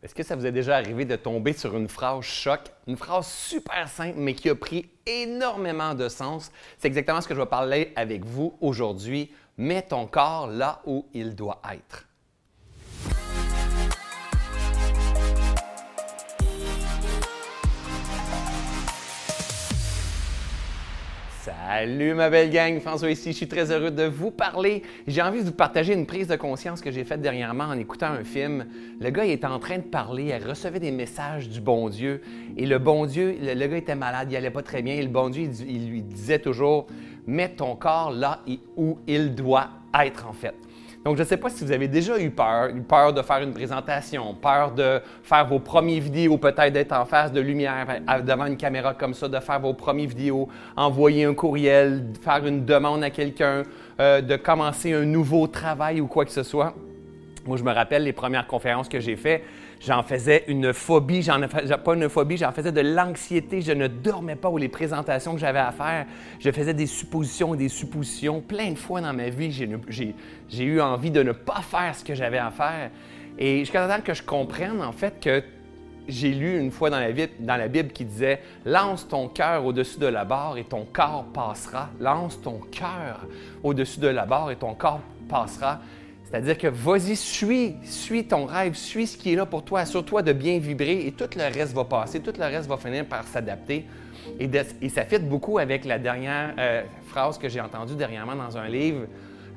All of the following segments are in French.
Est-ce que ça vous est déjà arrivé de tomber sur une phrase choc, une phrase super simple mais qui a pris énormément de sens? C'est exactement ce que je vais parler avec vous aujourd'hui. Mets ton corps là où il doit être. Salut ma belle gang, François ici, je suis très heureux de vous parler. J'ai envie de vous partager une prise de conscience que j'ai faite dernièrement en écoutant un film. Le gars était en train de parler, il recevait des messages du bon Dieu et le bon Dieu, le, gars était malade, il allait pas très bien et le bon Dieu il lui disait toujours mets ton corps là où il doit être en fait. Donc, je ne sais pas si vous avez déjà eu peur, eu peur de faire une présentation, peur de faire vos premières vidéos, peut-être d'être en face de lumière devant une caméra comme ça, de faire vos premières vidéos, envoyer un courriel, faire une demande à quelqu'un, euh, de commencer un nouveau travail ou quoi que ce soit. Moi, je me rappelle les premières conférences que j'ai faites, j'en faisais une phobie, j'en pas une phobie, j'en faisais de l'anxiété, je ne dormais pas ou les présentations que j'avais à faire, je faisais des suppositions et des suppositions. Plein de fois dans ma vie, j'ai eu envie de ne pas faire ce que j'avais à faire. Et jusqu'à temps que je comprenne en fait que j'ai lu une fois dans la Bible qui disait Lance ton cœur au-dessus de la barre et ton corps passera. Lance ton cœur au-dessus de la barre et ton corps passera. C'est-à-dire que vas-y, suis, suis ton rêve, suis ce qui est là pour toi, assure-toi de bien vibrer et tout le reste va passer, tout le reste va finir par s'adapter. Et, ça fit beaucoup avec la dernière euh, phrase que j'ai entendue dernièrement dans un livre.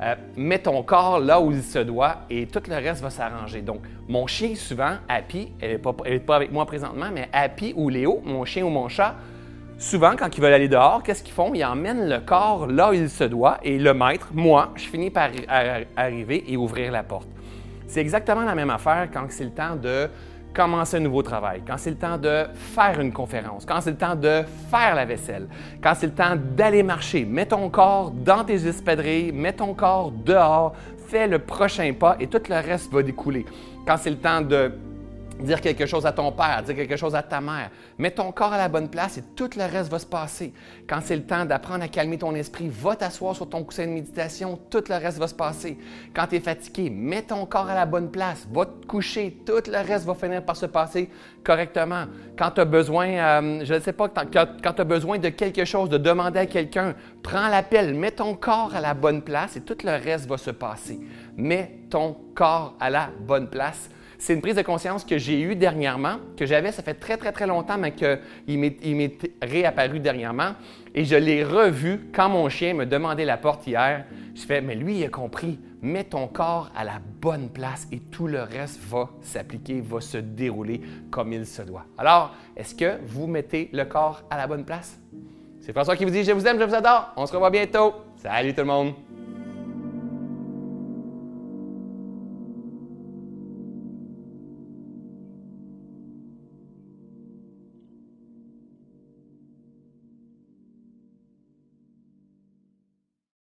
Euh, mets ton corps là où il se doit et tout le reste va s'arranger. Donc, mon chien, souvent, Happy, elle n'est pas, pas, avec moi présentement, mais Happy ou Léo, mon chien ou mon chat, souvent, quand ils veulent aller dehors, qu'est-ce qu'ils font? Ils emmènent le corps là où il se doit et le maître, moi, je finis par arriver et ouvrir la porte. C'est exactement la même affaire quand c'est le temps de commencer un nouveau travail, quand c'est le temps de faire une conférence, quand c'est le temps de faire la vaisselle, quand c'est le temps d'aller marcher. Mets ton corps dans tes espadrilles, mets ton corps dehors, fais le prochain pas et tout le reste va découler. Quand c'est le temps de dire quelque chose à ton père, dire quelque chose à ta mère. Mets ton corps à la bonne place et tout le reste va se passer. Quand c'est le temps d'apprendre à calmer ton esprit, va t'asseoir sur ton coussin de méditation, tout le reste va se passer. Quand tu es fatigué, mets ton corps à la bonne place, va te coucher, tout le reste va finir par se passer correctement. Quand tu as besoin, euh, je ne sais pas, quand, tu as besoin de quelque chose, de demander à quelqu'un, prends l'appel, mets ton corps à la bonne place et tout le reste va se passer. Mets ton corps à la bonne place c'est une prise de conscience que j'ai eue dernièrement, que j'avais, ça fait très, très, très longtemps, mais qu'il m'est réapparu dernièrement. Et je l'ai revu quand mon chien me demandait la porte hier. Je fais, mais lui, il a compris. Mets ton corps à la bonne place et tout le reste va s'appliquer, va se dérouler comme il se doit. Alors, est-ce que vous mettez le corps à la bonne place? C'est François qui vous dit Je vous aime, je vous adore. On se revoit bientôt. Salut tout le monde!